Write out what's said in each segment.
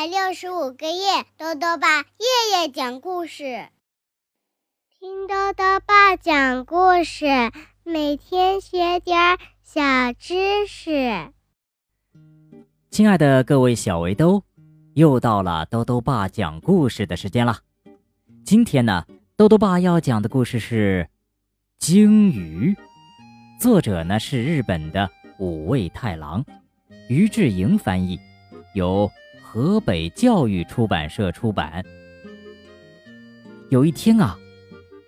百六十五个夜，豆豆爸夜夜讲故事，听豆豆爸讲故事，每天学点小知识。亲爱的各位小围兜，又到了豆豆爸讲故事的时间了。今天呢，豆豆爸要讲的故事是《鲸鱼》，作者呢是日本的五味太郎，于志莹翻译，由。河北教育出版社出版。有一天啊，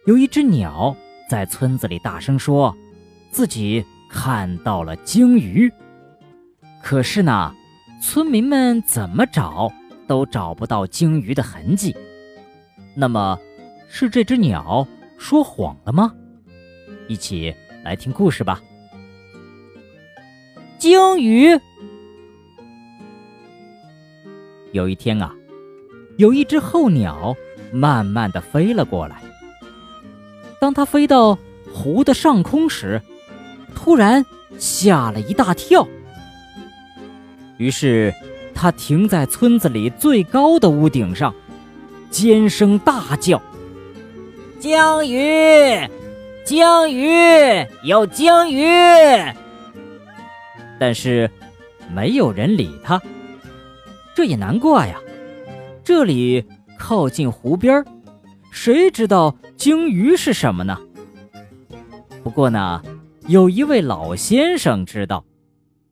有一只鸟在村子里大声说，自己看到了鲸鱼。可是呢，村民们怎么找都找不到鲸鱼的痕迹。那么，是这只鸟说谎了吗？一起来听故事吧。鲸鱼。有一天啊，有一只候鸟慢慢的飞了过来。当它飞到湖的上空时，突然吓了一大跳。于是，它停在村子里最高的屋顶上，尖声大叫：“鲸鱼，鲸鱼，有鲸鱼！”但是，没有人理它。这也难怪呀，这里靠近湖边谁知道鲸鱼是什么呢？不过呢，有一位老先生知道，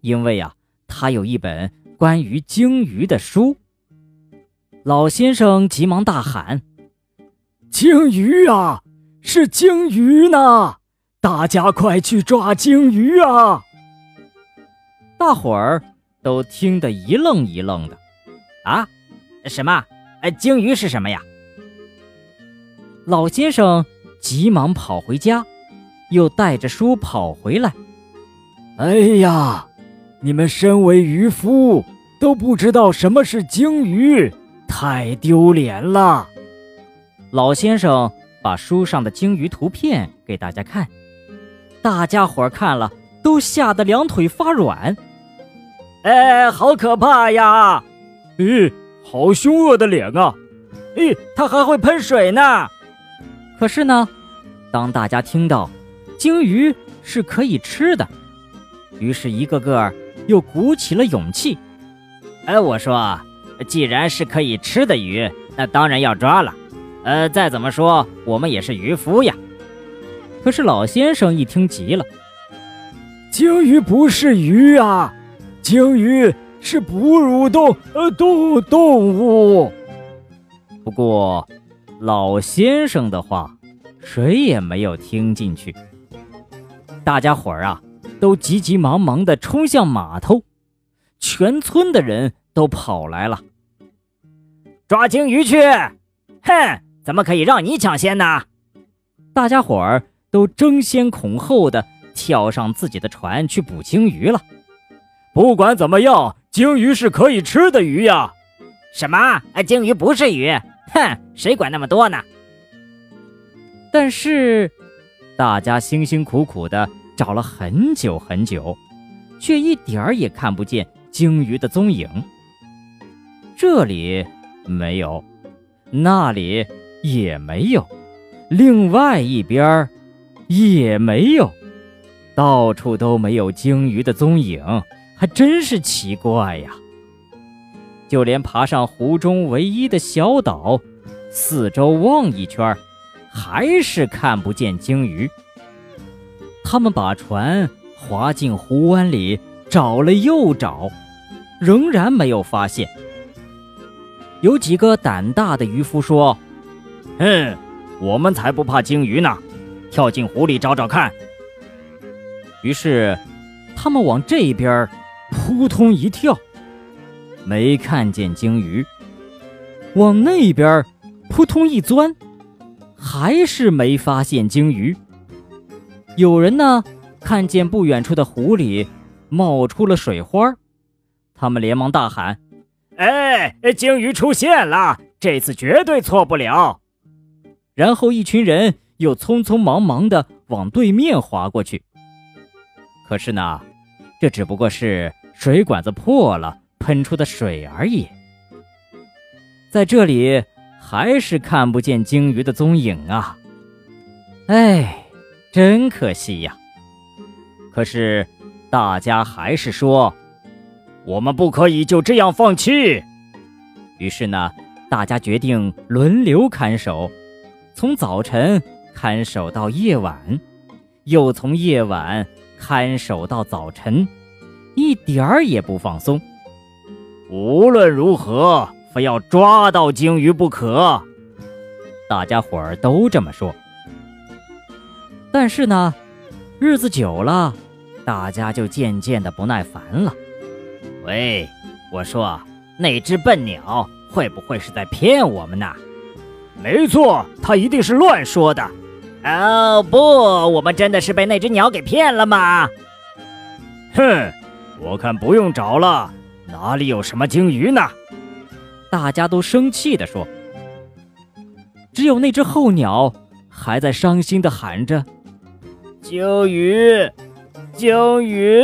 因为呀，他有一本关于鲸鱼的书。老先生急忙大喊：“鲸鱼啊，是鲸鱼呢！大家快去抓鲸鱼啊！”大伙儿都听得一愣一愣的。啊，什么？呃，鲸鱼是什么呀？老先生急忙跑回家，又带着书跑回来。哎呀，你们身为渔夫都不知道什么是鲸鱼，太丢脸了！老先生把书上的鲸鱼图片给大家看，大家伙看了都吓得两腿发软。哎，好可怕呀！咦，好凶恶的脸啊！咦，它还会喷水呢。可是呢，当大家听到鲸鱼是可以吃的，于是一个个又鼓起了勇气。哎，我说，既然是可以吃的鱼，那当然要抓了。呃，再怎么说，我们也是渔夫呀。可是老先生一听急了：“鲸鱼不是鱼啊，鲸鱼。”是哺乳动呃动动物。不过，老先生的话，谁也没有听进去。大家伙儿啊，都急急忙忙地冲向码头，全村的人都跑来了，抓鲸鱼去！哼，怎么可以让你抢先呢？大家伙儿都争先恐后的跳上自己的船去捕鲸鱼了。不管怎么样。鲸鱼是可以吃的鱼呀！什么？鲸鱼不是鱼？哼，谁管那么多呢？但是，大家辛辛苦苦的找了很久很久，却一点儿也看不见鲸鱼的踪影。这里没有，那里也没有，另外一边儿也没有，到处都没有鲸鱼的踪影。还真是奇怪呀！就连爬上湖中唯一的小岛，四周望一圈，还是看不见鲸鱼。他们把船划进湖湾里，找了又找，仍然没有发现。有几个胆大的渔夫说：“哼，我们才不怕鲸鱼呢，跳进湖里找找看。”于是，他们往这边。扑通一跳，没看见鲸鱼。往那边扑通一钻，还是没发现鲸鱼。有人呢，看见不远处的湖里冒出了水花，他们连忙大喊：“哎，鲸鱼出现了！这次绝对错不了！”然后一群人又匆匆忙忙地往对面划过去。可是呢，这只不过是……水管子破了，喷出的水而已。在这里还是看不见鲸鱼的踪影啊！哎，真可惜呀。可是大家还是说，我们不可以就这样放弃。于是呢，大家决定轮流看守，从早晨看守到夜晚，又从夜晚看守到早晨，一点儿也不放松。无论如何。非要抓到鲸鱼不可，大家伙儿都这么说。但是呢，日子久了，大家就渐渐的不耐烦了。喂，我说，那只笨鸟会不会是在骗我们呢？没错，它一定是乱说的。哦不，我们真的是被那只鸟给骗了吗？哼，我看不用找了，哪里有什么鲸鱼呢？大家都生气地说：“只有那只候鸟还在伤心地喊着：‘鲸鱼，鲸鱼！’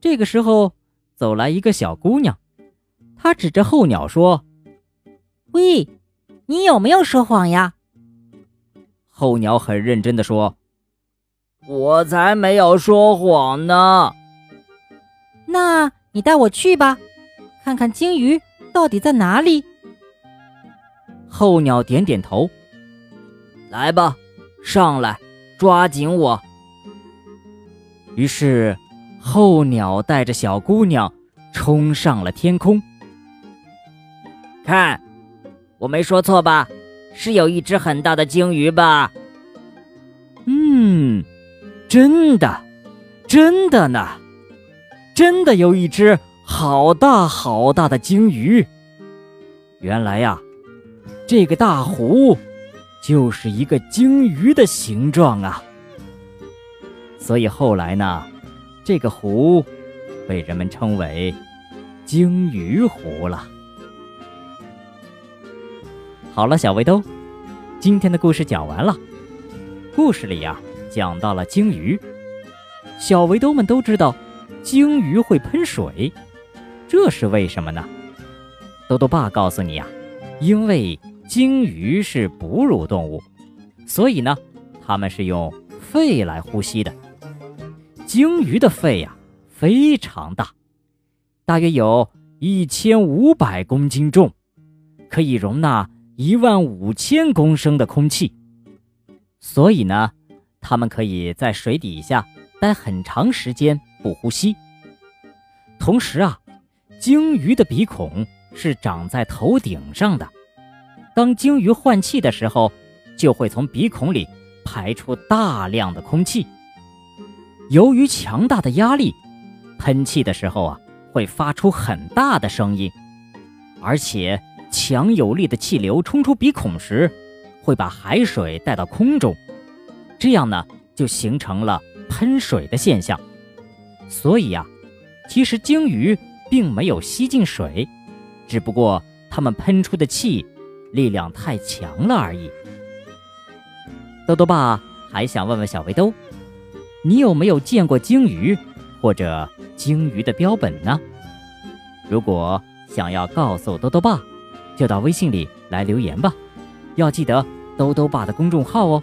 这个时候，走来一个小姑娘，她指着候鸟说：‘喂，你有没有说谎呀？’候鸟很认真地说：‘我才没有说谎呢。’那你带我去吧。”看看鲸鱼到底在哪里？候鸟点点头。来吧，上来，抓紧我。于是，候鸟带着小姑娘冲上了天空。看，我没说错吧？是有一只很大的鲸鱼吧？嗯，真的，真的呢，真的有一只。好大好大的鲸鱼！原来呀，这个大湖就是一个鲸鱼的形状啊。所以后来呢，这个湖被人们称为鲸鱼湖了。好了，小围兜，今天的故事讲完了。故事里呀，讲到了鲸鱼，小围兜们都知道，鲸鱼会喷水。这是为什么呢？豆豆爸告诉你呀，因为鲸鱼是哺乳动物，所以呢，它们是用肺来呼吸的。鲸鱼的肺呀非常大，大约有一千五百公斤重，可以容纳一万五千公升的空气。所以呢，它们可以在水底下待很长时间不呼吸。同时啊。鲸鱼的鼻孔是长在头顶上的，当鲸鱼换气的时候，就会从鼻孔里排出大量的空气。由于强大的压力，喷气的时候啊，会发出很大的声音，而且强有力的气流冲出鼻孔时，会把海水带到空中，这样呢，就形成了喷水的现象。所以呀，其实鲸鱼。并没有吸进水，只不过它们喷出的气力量太强了而已。豆豆爸还想问问小围兜，你有没有见过鲸鱼或者鲸鱼的标本呢？如果想要告诉豆豆爸，就到微信里来留言吧。要记得豆豆爸的公众号哦，